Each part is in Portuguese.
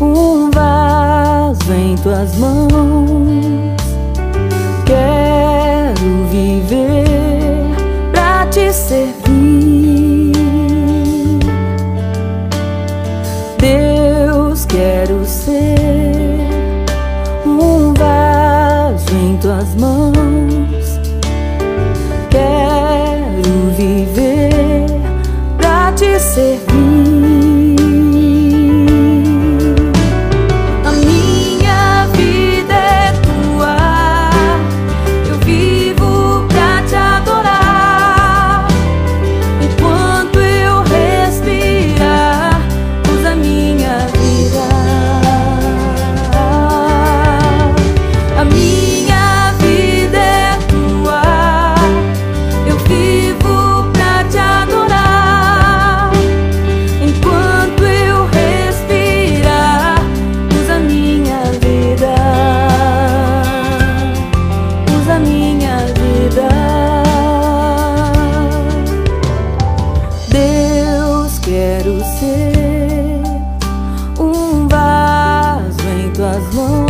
um vaso em tuas mãos. Quero viver pra te servir. Deus, quero ser um vaso em tuas mãos. Quero viver pra te servir. alone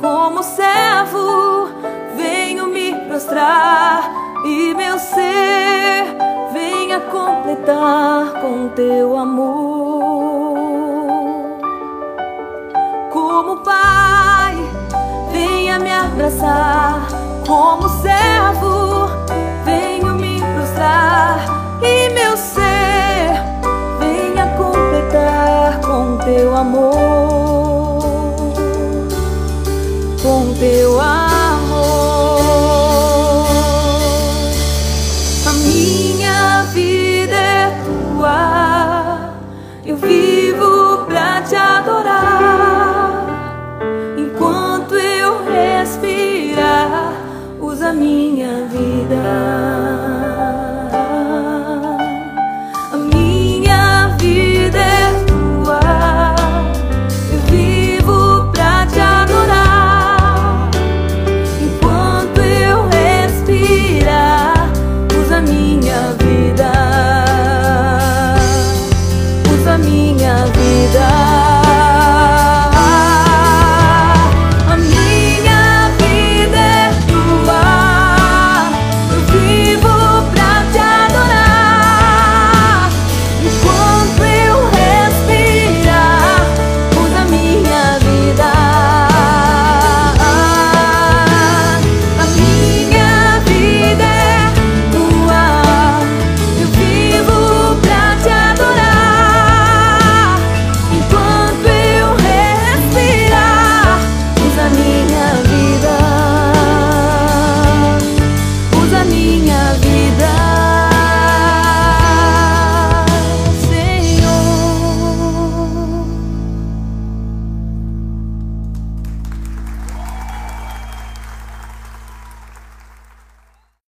como servo, venho me prostrar e meu ser venha completar com teu amor. Como pai, venha me abraçar, como servo, com teu amor.